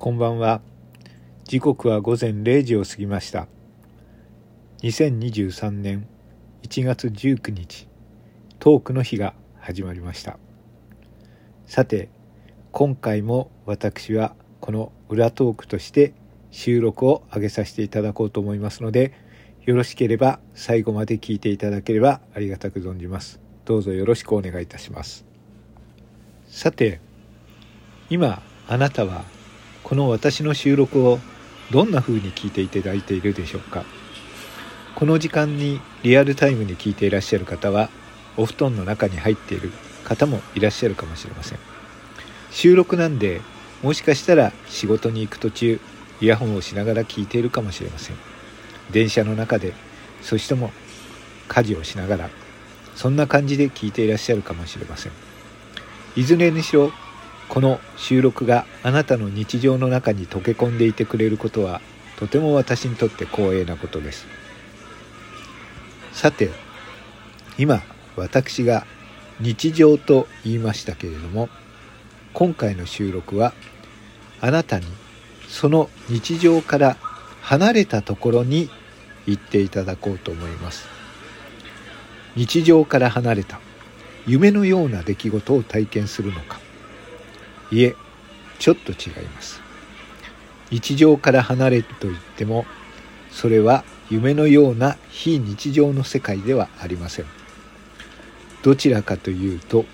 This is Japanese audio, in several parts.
こんばんは。時刻は午前0時を過ぎました。2023年1月19日、トークの日が始まりました。さて、今回も私はこの裏トークとして収録を上げさせていただこうと思いますので、よろしければ最後まで聞いていただければありがたく存じます。どうぞよろしくお願いいたします。さて、今あなたはこの私の収録をどんな風に聞いていただいているでしょうか？この時間にリアルタイムに聞いていらっしゃる方はお布団の中に入っている方もいらっしゃるかもしれません。収録なんでもしかしたら仕事に行く途中イヤホンをしながら聞いているかもしれません。電車の中でそしても家事をしながらそんな感じで聞いていらっしゃるかもしれません。いずれにしろこの収録があなたの日常の中に溶け込んでいてくれることはとても私にとって光栄なことです。さて今私が日常と言いましたけれども今回の収録はあなたにその日常から離れたところに行っていただこうと思います。日常から離れた夢のような出来事を体験するのかいえちょっと違います。日常から離れると言ってもそれは夢のような非日常の世界ではありません。どちらかというと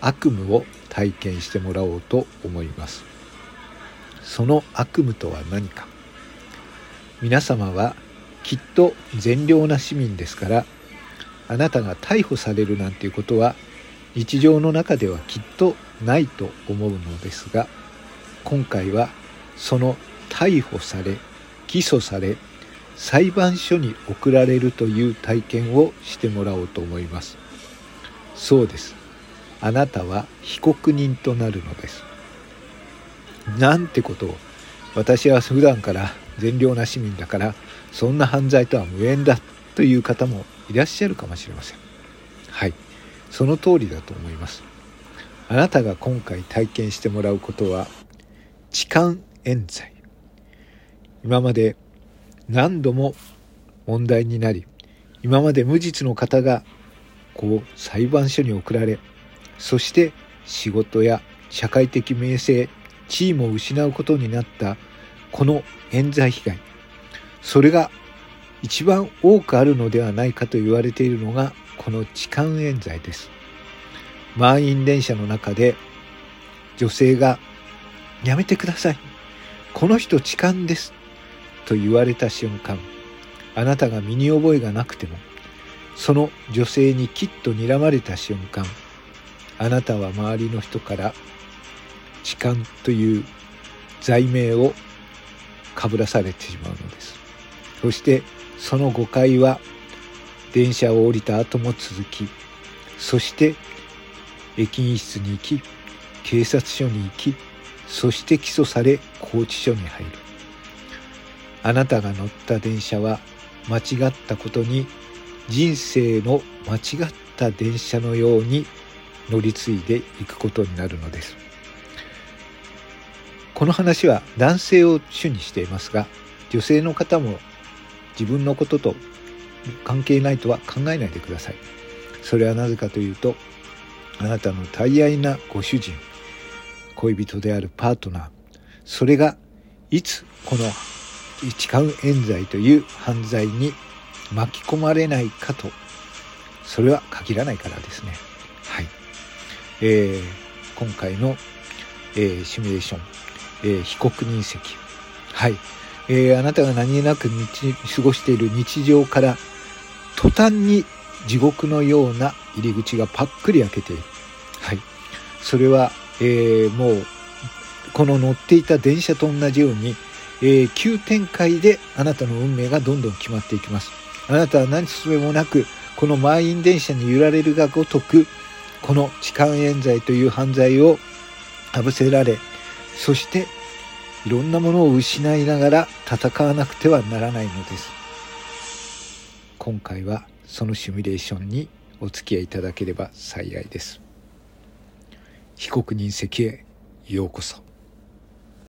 悪夢を体験してもらおうと思います。その悪夢とは何か。皆様はきっと善良な市民ですからあなたが逮捕されるなんていうことは日常の中ではきっとないと思うのですが今回はその逮捕され起訴され裁判所に送られるという体験をしてもらおうと思います。そうです。あなたは被告人となるのです。なんてことを私は普段から善良な市民だからそんな犯罪とは無縁だという方もいらっしゃるかもしれません。はい。その通りだと思います。あなたが今回体験してもらうことは痴漢冤罪今まで何度も問題になり今まで無実の方がこう裁判所に送られそして仕事や社会的名声地位も失うことになったこの冤罪被害それが一番多くあるのではないかと言われているのがこの痴漢冤罪です。満員電車の中で女性がやめてください。この人痴漢です。と言われた瞬間、あなたが身に覚えがなくても、その女性にきっと睨まれた瞬間、あなたは周りの人から痴漢という罪名をかぶらされてしまうのです。そしてその誤解は電車を降りた後も続きそして駅員室に行き警察署に行きそして起訴され拘置所に入る。あなたが乗った電車は間違ったことに人生の間違った電車のように乗り継いでいくことになるのです。この話は男性を主にしていますが女性の方も自分のことと関係ないとは考えないでください。それはなぜかというとあなたの大愛なご主人恋人であるパートナーそれがいつこの痴漢冤罪という犯罪に巻き込まれないかとそれは限らないからですね。はい、えー、今回の、えー、シミュレーション、えー、被告人席。はい。えー、あなたが何気なく日過ごしている日常から途端に地獄のような入り口がパックリ開けている。はい。それは、えー、もう、この乗っていた電車と同じように、えー、急展開であなたの運命がどんどん決まっていきます。あなたは何すべもなく、この満員電車に揺られるがごとく、この痴漢冤罪という犯罪をかぶせられ、そしていろんなものを失いながら戦わなくてはならないのです今回はそのシミュレーションにお付き合いいただければ幸いです。被告人席へようこそ。